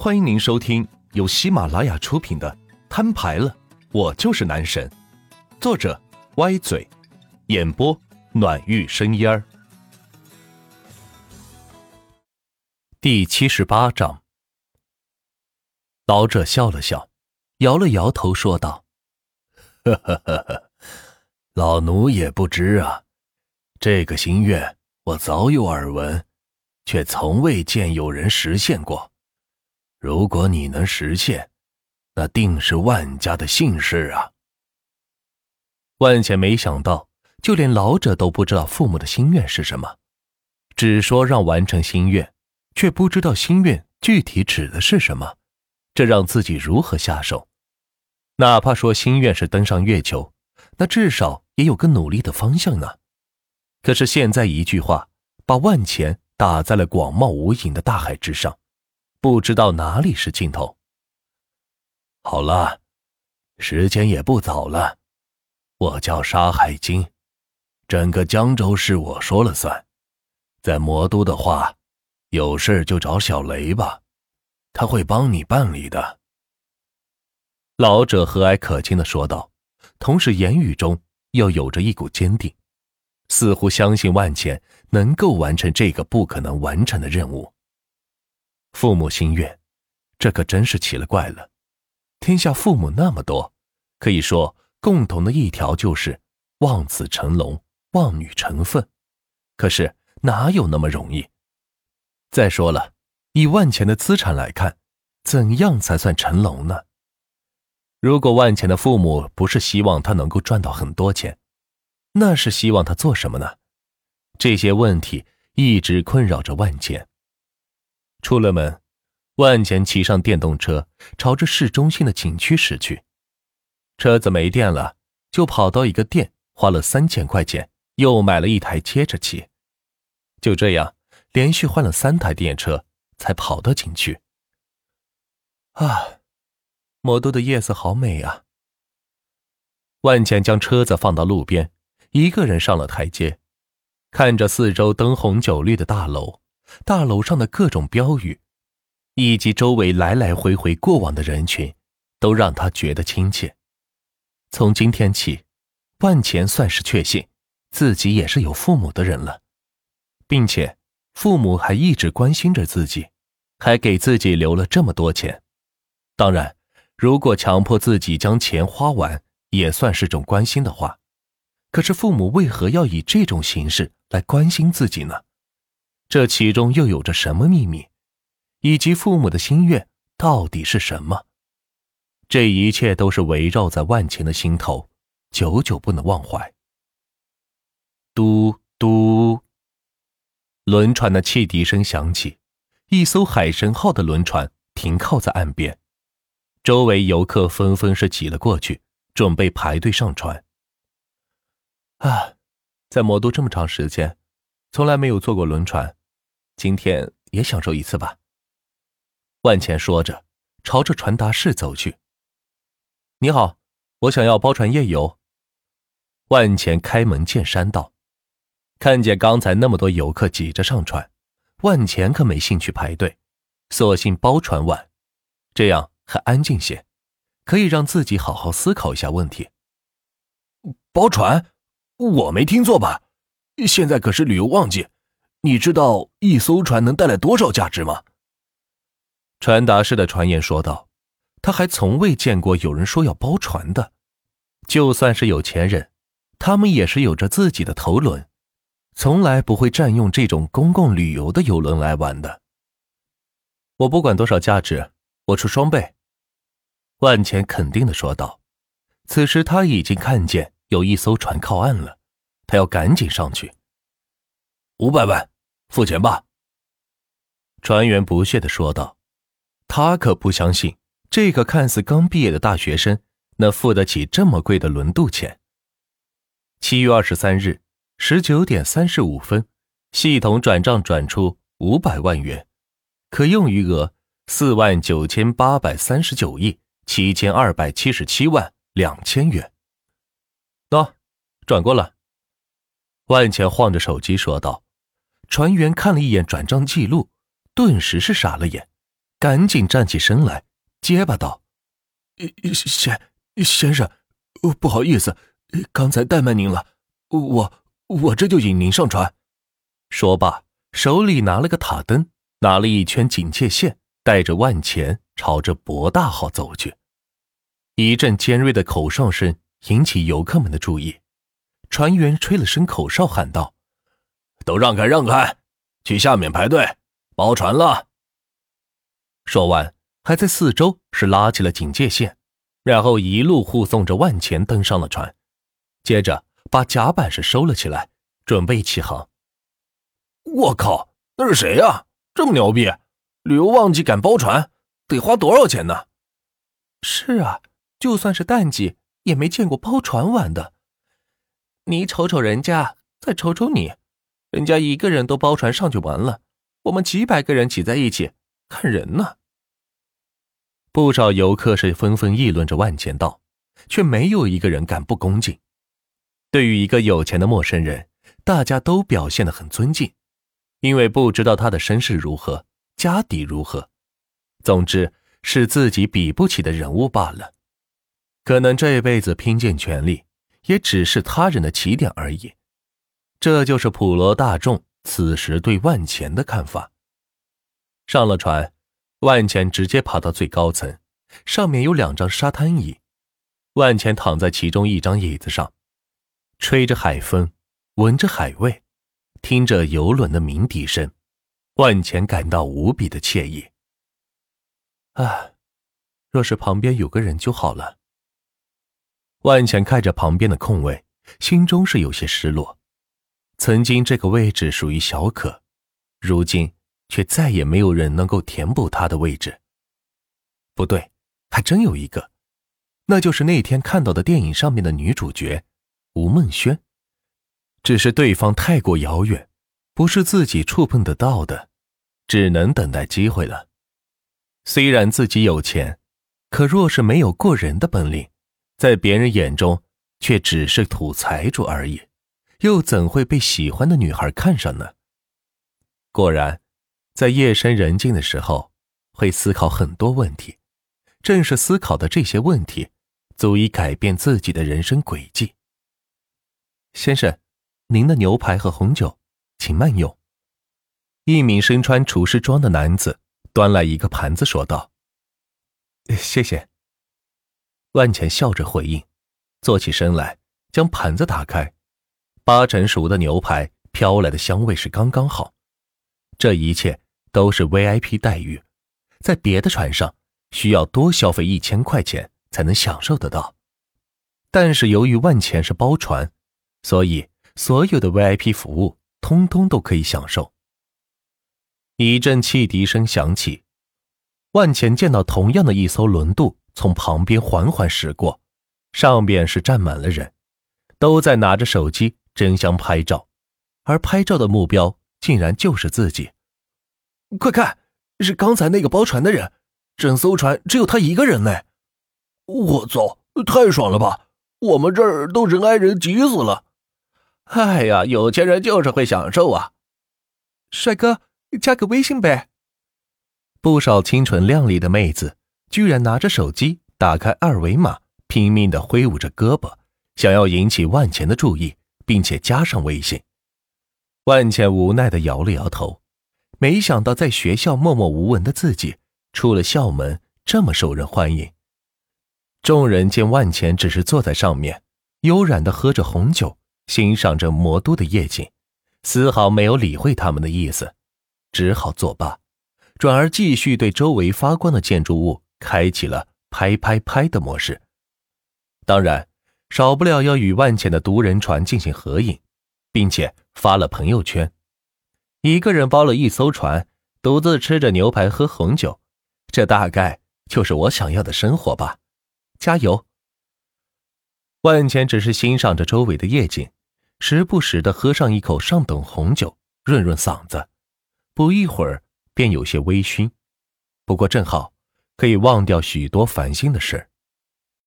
欢迎您收听由喜马拉雅出品的《摊牌了，我就是男神》，作者歪嘴，演播暖玉生烟儿。第七十八章，老者笑了笑，摇了摇头，说道：“呵呵呵呵，老奴也不知啊，这个心愿我早有耳闻，却从未见有人实现过。”如果你能实现，那定是万家的幸事啊！万茜没想到，就连老者都不知道父母的心愿是什么，只说让完成心愿，却不知道心愿具体指的是什么，这让自己如何下手？哪怕说心愿是登上月球，那至少也有个努力的方向呢。可是现在一句话，把万钱打在了广袤无垠的大海之上。不知道哪里是尽头。好了，时间也不早了。我叫沙海金，整个江州是我说了算。在魔都的话，有事就找小雷吧，他会帮你办理的。老者和蔼可亲的说道，同时言语中又有着一股坚定，似乎相信万茜能够完成这个不可能完成的任务。父母心愿，这可真是奇了怪了。天下父母那么多，可以说共同的一条就是望子成龙、望女成凤。可是哪有那么容易？再说了，以万钱的资产来看，怎样才算成龙呢？如果万钱的父母不是希望他能够赚到很多钱，那是希望他做什么呢？这些问题一直困扰着万钱。出了门，万钱骑上电动车，朝着市中心的景区驶去。车子没电了，就跑到一个店，花了三千块钱，又买了一台接着骑。就这样，连续换了三台电车，才跑到景区。啊，魔都的夜色好美啊！万钱将车子放到路边，一个人上了台阶，看着四周灯红酒绿的大楼。大楼上的各种标语，以及周围来来回回过往的人群，都让他觉得亲切。从今天起，万钱算是确信自己也是有父母的人了，并且父母还一直关心着自己，还给自己留了这么多钱。当然，如果强迫自己将钱花完，也算是种关心的话。可是父母为何要以这种形式来关心自己呢？这其中又有着什么秘密，以及父母的心愿到底是什么？这一切都是围绕在万钱的心头，久久不能忘怀。嘟嘟，轮船的汽笛声响起，一艘海神号的轮船停靠在岸边，周围游客纷纷是挤了过去，准备排队上船。啊，在魔都这么长时间，从来没有坐过轮船。今天也享受一次吧。万钱说着，朝着传达室走去。你好，我想要包船夜游。万钱开门见山道。看见刚才那么多游客挤着上船，万钱可没兴趣排队，索性包船晚，这样还安静些，可以让自己好好思考一下问题。包船？我没听错吧？现在可是旅游旺季。你知道一艘船能带来多少价值吗？传达室的传言说道：“他还从未见过有人说要包船的。就算是有钱人，他们也是有着自己的头轮，从来不会占用这种公共旅游的游轮来玩的。我不管多少价值，我出双倍。”万钱肯定的说道。此时他已经看见有一艘船靠岸了，他要赶紧上去。五百万，付钱吧。船员不屑的说道：“他可不相信这个看似刚毕业的大学生能付得起这么贵的轮渡钱。”七月二十三日十九点三十五分，系统转账转出五百万元，可用余额四万九千八百三十九亿七千二百七十七万两千元。喏，转过了。万钱晃着手机说道。船员看了一眼转账记录，顿时是傻了眼，赶紧站起身来，结巴道：“先先生，不好意思，刚才怠慢您了，我我这就引您上船。”说罢，手里拿了个塔灯，拿了一圈警戒线，带着万钱朝着博大号走去。一阵尖锐的口哨声引起游客们的注意，船员吹了声口哨，喊道：“都让开，让开，去下面排队，包船了。”说完，还在四周是拉起了警戒线，然后一路护送着万钱登上了船，接着把甲板是收了起来，准备起航。我靠，那是谁呀？这么牛逼，旅游旺季敢包船，得花多少钱呢？是啊。就算是淡季，也没见过包船玩的。你瞅瞅人家，再瞅瞅你，人家一个人都包船上去玩了，我们几百个人挤在一起看人呢。不少游客是纷纷议论着万钱道，却没有一个人敢不恭敬。对于一个有钱的陌生人，大家都表现得很尊敬，因为不知道他的身世如何，家底如何，总之是自己比不起的人物罢了。可能这辈子拼尽全力，也只是他人的起点而已。这就是普罗大众此时对万钱的看法。上了船，万钱直接爬到最高层，上面有两张沙滩椅，万钱躺在其中一张椅子上，吹着海风，闻着海味，听着游轮的鸣笛声，万钱感到无比的惬意。啊，若是旁边有个人就好了。万钱看着旁边的空位，心中是有些失落。曾经这个位置属于小可，如今却再也没有人能够填补他的位置。不对，还真有一个，那就是那天看到的电影上面的女主角吴梦轩。只是对方太过遥远，不是自己触碰得到的，只能等待机会了。虽然自己有钱，可若是没有过人的本领。在别人眼中，却只是土财主而已，又怎会被喜欢的女孩看上呢？果然，在夜深人静的时候，会思考很多问题。正是思考的这些问题，足以改变自己的人生轨迹。先生，您的牛排和红酒，请慢用。一名身穿厨师装的男子端来一个盘子，说道：“谢谢。”万钱笑着回应，坐起身来，将盘子打开，八成熟的牛排飘来的香味是刚刚好。这一切都是 VIP 待遇，在别的船上需要多消费一千块钱才能享受得到，但是由于万钱是包船，所以所有的 VIP 服务通通都可以享受。一阵汽笛声响起，万钱见到同样的一艘轮渡。从旁边缓缓驶过，上边是站满了人，都在拿着手机争相拍照，而拍照的目标竟然就是自己。快看，是刚才那个包船的人，整艘船只有他一个人呢！我操，太爽了吧！我们这儿都人挨人挤死了。哎呀，有钱人就是会享受啊！帅哥，加个微信呗。不少清纯靓丽的妹子。居然拿着手机打开二维码，拼命的挥舞着胳膊，想要引起万钱的注意，并且加上微信。万茜无奈的摇了摇头，没想到在学校默默无闻的自己，出了校门这么受人欢迎。众人见万茜只是坐在上面，悠然的喝着红酒，欣赏着魔都的夜景，丝毫没有理会他们的意思，只好作罢，转而继续对周围发光的建筑物。开启了拍拍拍的模式，当然少不了要与万钱的独人船进行合影，并且发了朋友圈。一个人包了一艘船，独自吃着牛排喝红酒，这大概就是我想要的生活吧。加油！万钱只是欣赏着周围的夜景，时不时的喝上一口上等红酒，润润嗓子。不一会儿便有些微醺，不过正好。可以忘掉许多烦心的事